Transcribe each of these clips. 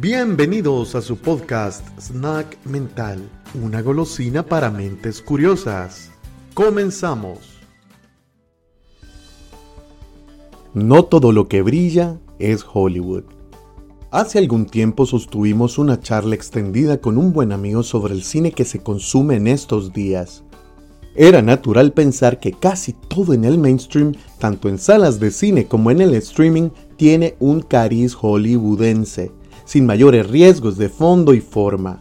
Bienvenidos a su podcast Snack Mental, una golosina para mentes curiosas. Comenzamos. No todo lo que brilla es Hollywood. Hace algún tiempo sostuvimos una charla extendida con un buen amigo sobre el cine que se consume en estos días. Era natural pensar que casi todo en el mainstream, tanto en salas de cine como en el streaming, tiene un cariz hollywoodense, sin mayores riesgos de fondo y forma.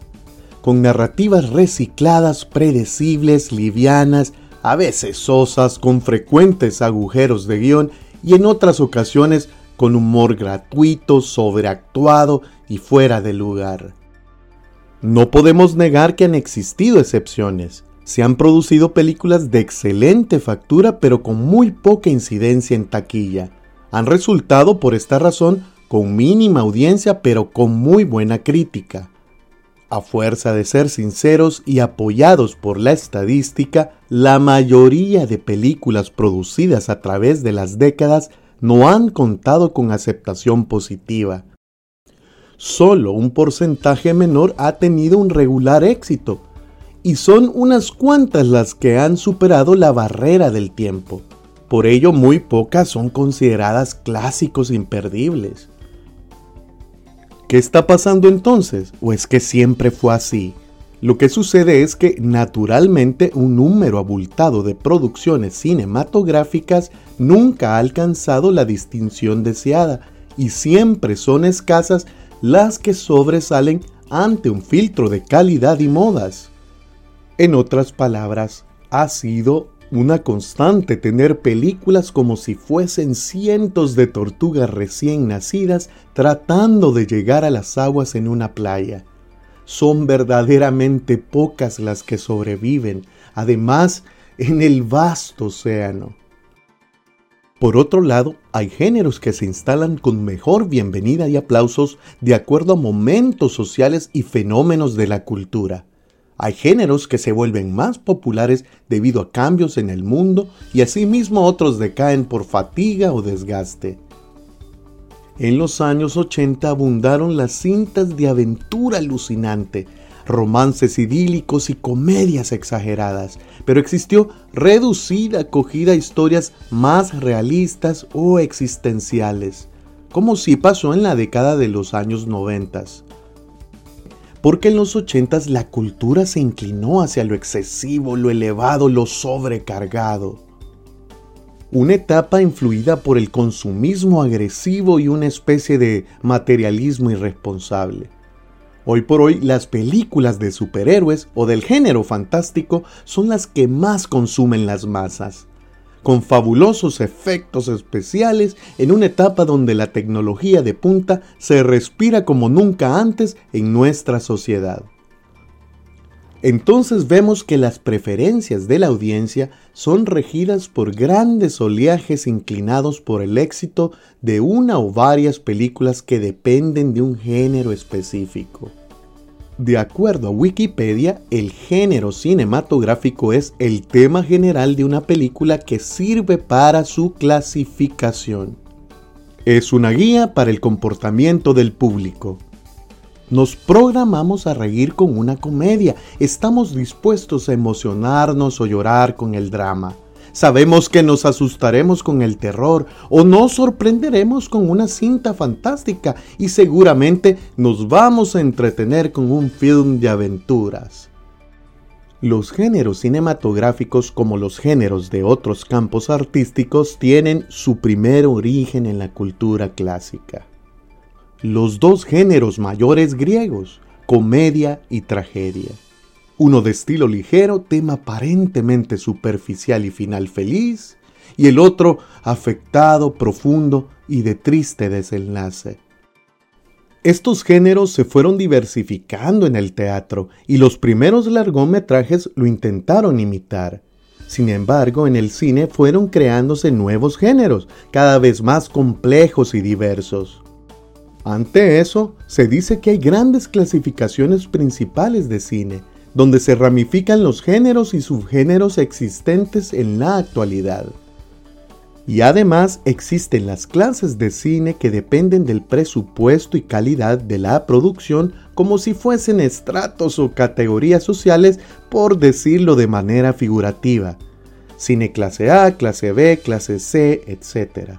Con narrativas recicladas, predecibles, livianas, a veces sosas, con frecuentes agujeros de guion y en otras ocasiones con humor gratuito, sobreactuado y fuera de lugar. No podemos negar que han existido excepciones, se han producido películas de excelente factura pero con muy poca incidencia en taquilla. Han resultado por esta razón con mínima audiencia pero con muy buena crítica. A fuerza de ser sinceros y apoyados por la estadística, la mayoría de películas producidas a través de las décadas no han contado con aceptación positiva. Solo un porcentaje menor ha tenido un regular éxito, y son unas cuantas las que han superado la barrera del tiempo. Por ello muy pocas son consideradas clásicos imperdibles. ¿Qué está pasando entonces? ¿O es que siempre fue así? Lo que sucede es que naturalmente un número abultado de producciones cinematográficas nunca ha alcanzado la distinción deseada y siempre son escasas las que sobresalen ante un filtro de calidad y modas. En otras palabras, ha sido una constante tener películas como si fuesen cientos de tortugas recién nacidas tratando de llegar a las aguas en una playa. Son verdaderamente pocas las que sobreviven, además en el vasto océano. Por otro lado, hay géneros que se instalan con mejor bienvenida y aplausos de acuerdo a momentos sociales y fenómenos de la cultura. Hay géneros que se vuelven más populares debido a cambios en el mundo y asimismo otros decaen por fatiga o desgaste. En los años 80 abundaron las cintas de aventura alucinante, romances idílicos y comedias exageradas, pero existió reducida acogida a historias más realistas o existenciales, como sí pasó en la década de los años 90 porque en los ochentas la cultura se inclinó hacia lo excesivo, lo elevado, lo sobrecargado. Una etapa influida por el consumismo agresivo y una especie de materialismo irresponsable. Hoy por hoy las películas de superhéroes o del género fantástico son las que más consumen las masas con fabulosos efectos especiales en una etapa donde la tecnología de punta se respira como nunca antes en nuestra sociedad. Entonces vemos que las preferencias de la audiencia son regidas por grandes oleajes inclinados por el éxito de una o varias películas que dependen de un género específico. De acuerdo a Wikipedia, el género cinematográfico es el tema general de una película que sirve para su clasificación. Es una guía para el comportamiento del público. Nos programamos a reír con una comedia, estamos dispuestos a emocionarnos o llorar con el drama. Sabemos que nos asustaremos con el terror o nos sorprenderemos con una cinta fantástica y seguramente nos vamos a entretener con un film de aventuras. Los géneros cinematográficos como los géneros de otros campos artísticos tienen su primer origen en la cultura clásica. Los dos géneros mayores griegos, comedia y tragedia uno de estilo ligero, tema aparentemente superficial y final feliz, y el otro afectado, profundo y de triste desenlace. Estos géneros se fueron diversificando en el teatro y los primeros largometrajes lo intentaron imitar. Sin embargo, en el cine fueron creándose nuevos géneros, cada vez más complejos y diversos. Ante eso, se dice que hay grandes clasificaciones principales de cine, donde se ramifican los géneros y subgéneros existentes en la actualidad. Y además existen las clases de cine que dependen del presupuesto y calidad de la producción como si fuesen estratos o categorías sociales por decirlo de manera figurativa. Cine clase A, clase B, clase C, etc.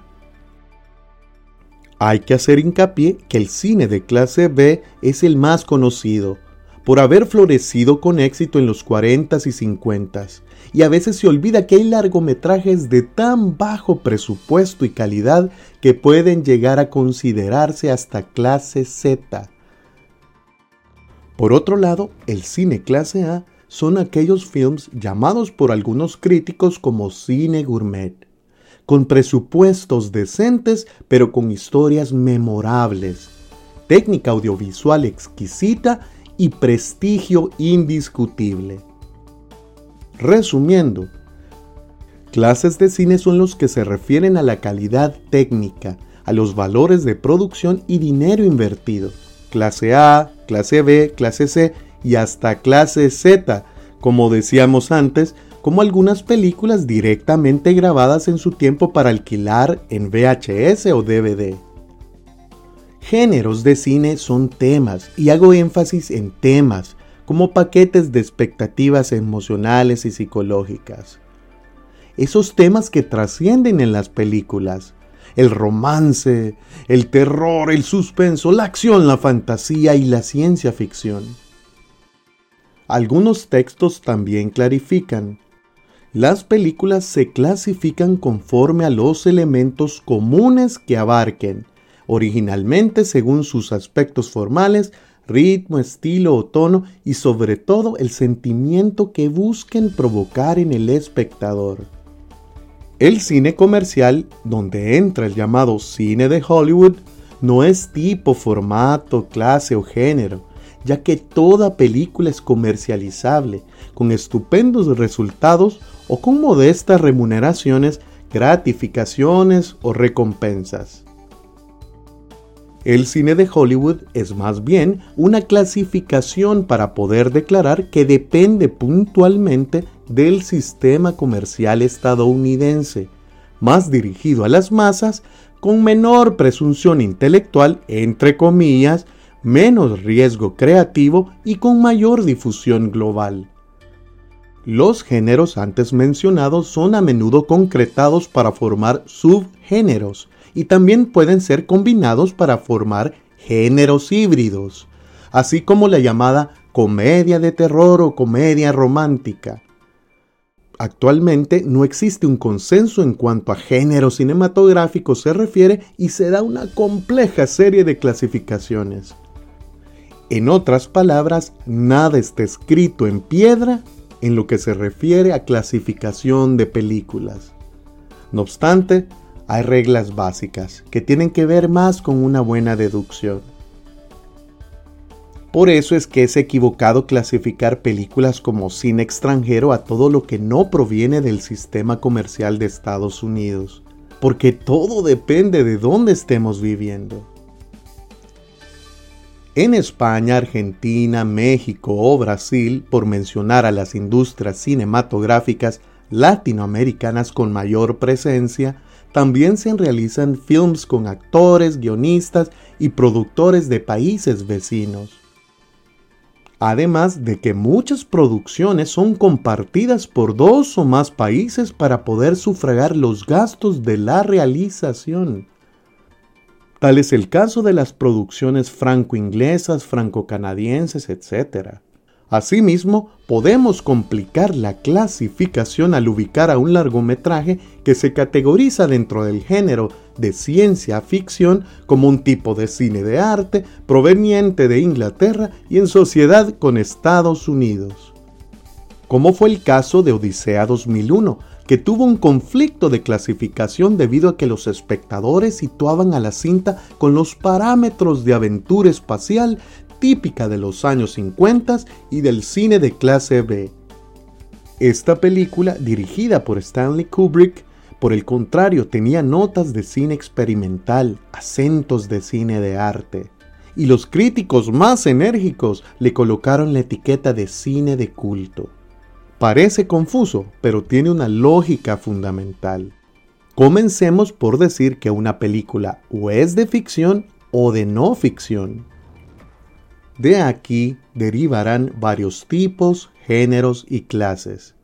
Hay que hacer hincapié que el cine de clase B es el más conocido, por haber florecido con éxito en los 40s y 50s, y a veces se olvida que hay largometrajes de tan bajo presupuesto y calidad que pueden llegar a considerarse hasta clase Z. Por otro lado, el cine clase A son aquellos films llamados por algunos críticos como cine gourmet, con presupuestos decentes pero con historias memorables, técnica audiovisual exquisita y prestigio indiscutible. Resumiendo, clases de cine son los que se refieren a la calidad técnica, a los valores de producción y dinero invertido. Clase A, clase B, clase C y hasta clase Z, como decíamos antes, como algunas películas directamente grabadas en su tiempo para alquilar en VHS o DVD. Géneros de cine son temas, y hago énfasis en temas, como paquetes de expectativas emocionales y psicológicas. Esos temas que trascienden en las películas, el romance, el terror, el suspenso, la acción, la fantasía y la ciencia ficción. Algunos textos también clarifican. Las películas se clasifican conforme a los elementos comunes que abarquen, originalmente según sus aspectos formales, ritmo, estilo o tono y sobre todo el sentimiento que busquen provocar en el espectador. El cine comercial, donde entra el llamado cine de Hollywood, no es tipo, formato, clase o género, ya que toda película es comercializable, con estupendos resultados o con modestas remuneraciones, gratificaciones o recompensas. El cine de Hollywood es más bien una clasificación para poder declarar que depende puntualmente del sistema comercial estadounidense, más dirigido a las masas, con menor presunción intelectual, entre comillas, menos riesgo creativo y con mayor difusión global. Los géneros antes mencionados son a menudo concretados para formar subgéneros, y también pueden ser combinados para formar géneros híbridos, así como la llamada comedia de terror o comedia romántica. Actualmente no existe un consenso en cuanto a género cinematográfico se refiere y se da una compleja serie de clasificaciones. En otras palabras, nada está escrito en piedra en lo que se refiere a clasificación de películas. No obstante, hay reglas básicas que tienen que ver más con una buena deducción. Por eso es que es equivocado clasificar películas como cine extranjero a todo lo que no proviene del sistema comercial de Estados Unidos, porque todo depende de dónde estemos viviendo. En España, Argentina, México o Brasil, por mencionar a las industrias cinematográficas latinoamericanas con mayor presencia, también se realizan films con actores, guionistas y productores de países vecinos. Además de que muchas producciones son compartidas por dos o más países para poder sufragar los gastos de la realización. Tal es el caso de las producciones franco-inglesas, franco-canadienses, etc. Asimismo, podemos complicar la clasificación al ubicar a un largometraje que se categoriza dentro del género de ciencia ficción como un tipo de cine de arte proveniente de Inglaterra y en sociedad con Estados Unidos. Como fue el caso de Odisea 2001, que tuvo un conflicto de clasificación debido a que los espectadores situaban a la cinta con los parámetros de aventura espacial típica de los años 50 y del cine de clase B. Esta película, dirigida por Stanley Kubrick, por el contrario, tenía notas de cine experimental, acentos de cine de arte, y los críticos más enérgicos le colocaron la etiqueta de cine de culto. Parece confuso, pero tiene una lógica fundamental. Comencemos por decir que una película o es de ficción o de no ficción. De aquí derivarán varios tipos, géneros y clases,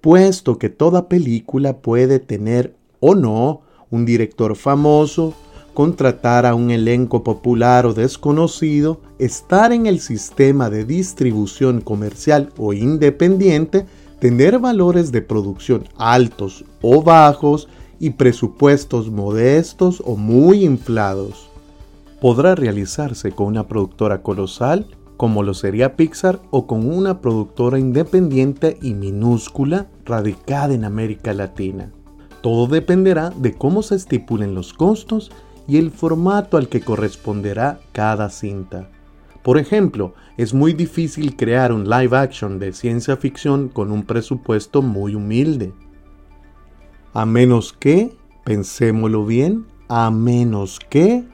puesto que toda película puede tener o no un director famoso, contratar a un elenco popular o desconocido, estar en el sistema de distribución comercial o independiente, tener valores de producción altos o bajos y presupuestos modestos o muy inflados. Podrá realizarse con una productora colosal, como lo sería Pixar, o con una productora independiente y minúscula radicada en América Latina. Todo dependerá de cómo se estipulen los costos y el formato al que corresponderá cada cinta. Por ejemplo, es muy difícil crear un live action de ciencia ficción con un presupuesto muy humilde. A menos que, pensémoslo bien, a menos que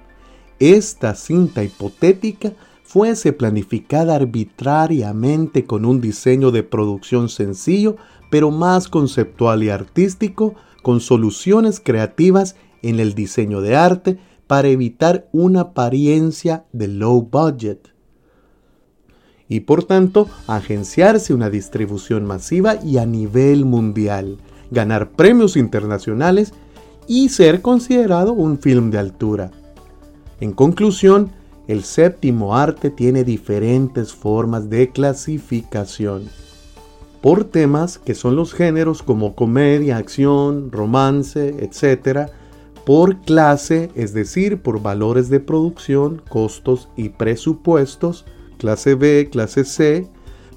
esta cinta hipotética fuese planificada arbitrariamente con un diseño de producción sencillo, pero más conceptual y artístico, con soluciones creativas en el diseño de arte para evitar una apariencia de low budget. Y por tanto, agenciarse una distribución masiva y a nivel mundial, ganar premios internacionales y ser considerado un film de altura. En conclusión, el séptimo arte tiene diferentes formas de clasificación por temas que son los géneros como comedia, acción, romance, etc. Por clase, es decir, por valores de producción, costos y presupuestos, clase B, clase C.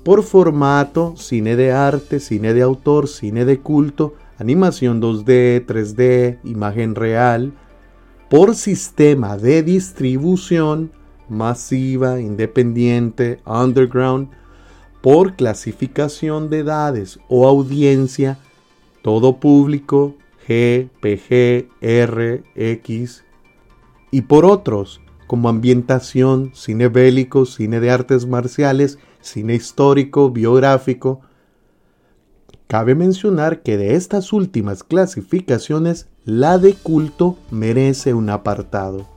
Por formato, cine de arte, cine de autor, cine de culto, animación 2D, 3D, imagen real. Por sistema de distribución, masiva, independiente, underground, por clasificación de edades o audiencia, todo público, G, PG, R, X, y por otros, como ambientación, cine bélico, cine de artes marciales, cine histórico, biográfico. Cabe mencionar que de estas últimas clasificaciones, la de culto merece un apartado.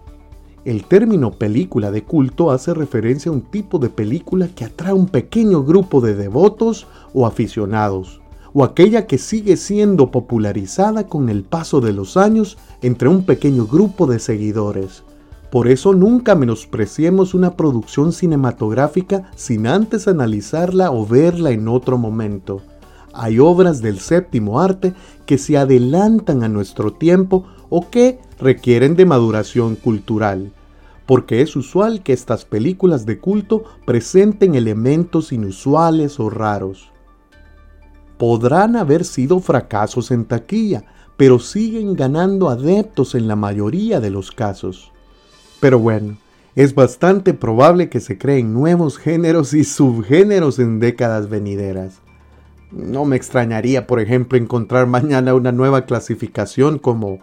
El término película de culto hace referencia a un tipo de película que atrae a un pequeño grupo de devotos o aficionados, o aquella que sigue siendo popularizada con el paso de los años entre un pequeño grupo de seguidores. Por eso nunca menospreciemos una producción cinematográfica sin antes analizarla o verla en otro momento. Hay obras del séptimo arte que se adelantan a nuestro tiempo o que requieren de maduración cultural, porque es usual que estas películas de culto presenten elementos inusuales o raros. Podrán haber sido fracasos en taquilla, pero siguen ganando adeptos en la mayoría de los casos. Pero bueno, es bastante probable que se creen nuevos géneros y subgéneros en décadas venideras. No me extrañaría, por ejemplo, encontrar mañana una nueva clasificación como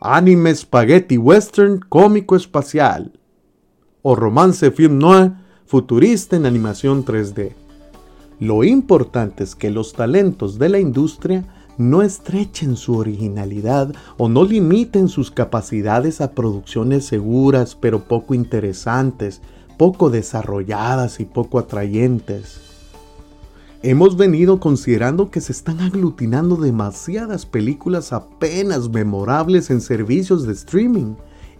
anime spaghetti western cómico espacial o romance film noir futurista en animación 3D. Lo importante es que los talentos de la industria no estrechen su originalidad o no limiten sus capacidades a producciones seguras pero poco interesantes, poco desarrolladas y poco atrayentes. Hemos venido considerando que se están aglutinando demasiadas películas apenas memorables en servicios de streaming.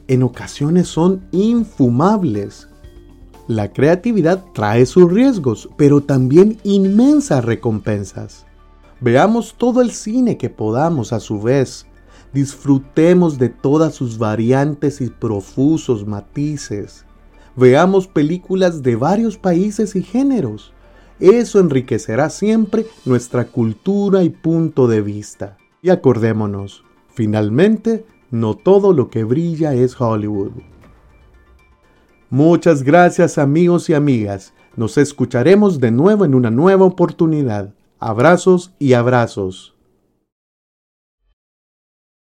En ocasiones son infumables. La creatividad trae sus riesgos, pero también inmensas recompensas. Veamos todo el cine que podamos a su vez. Disfrutemos de todas sus variantes y profusos matices. Veamos películas de varios países y géneros eso enriquecerá siempre nuestra cultura y punto de vista. Y acordémonos, finalmente, no todo lo que brilla es Hollywood. Muchas gracias amigos y amigas. Nos escucharemos de nuevo en una nueva oportunidad. Abrazos y abrazos.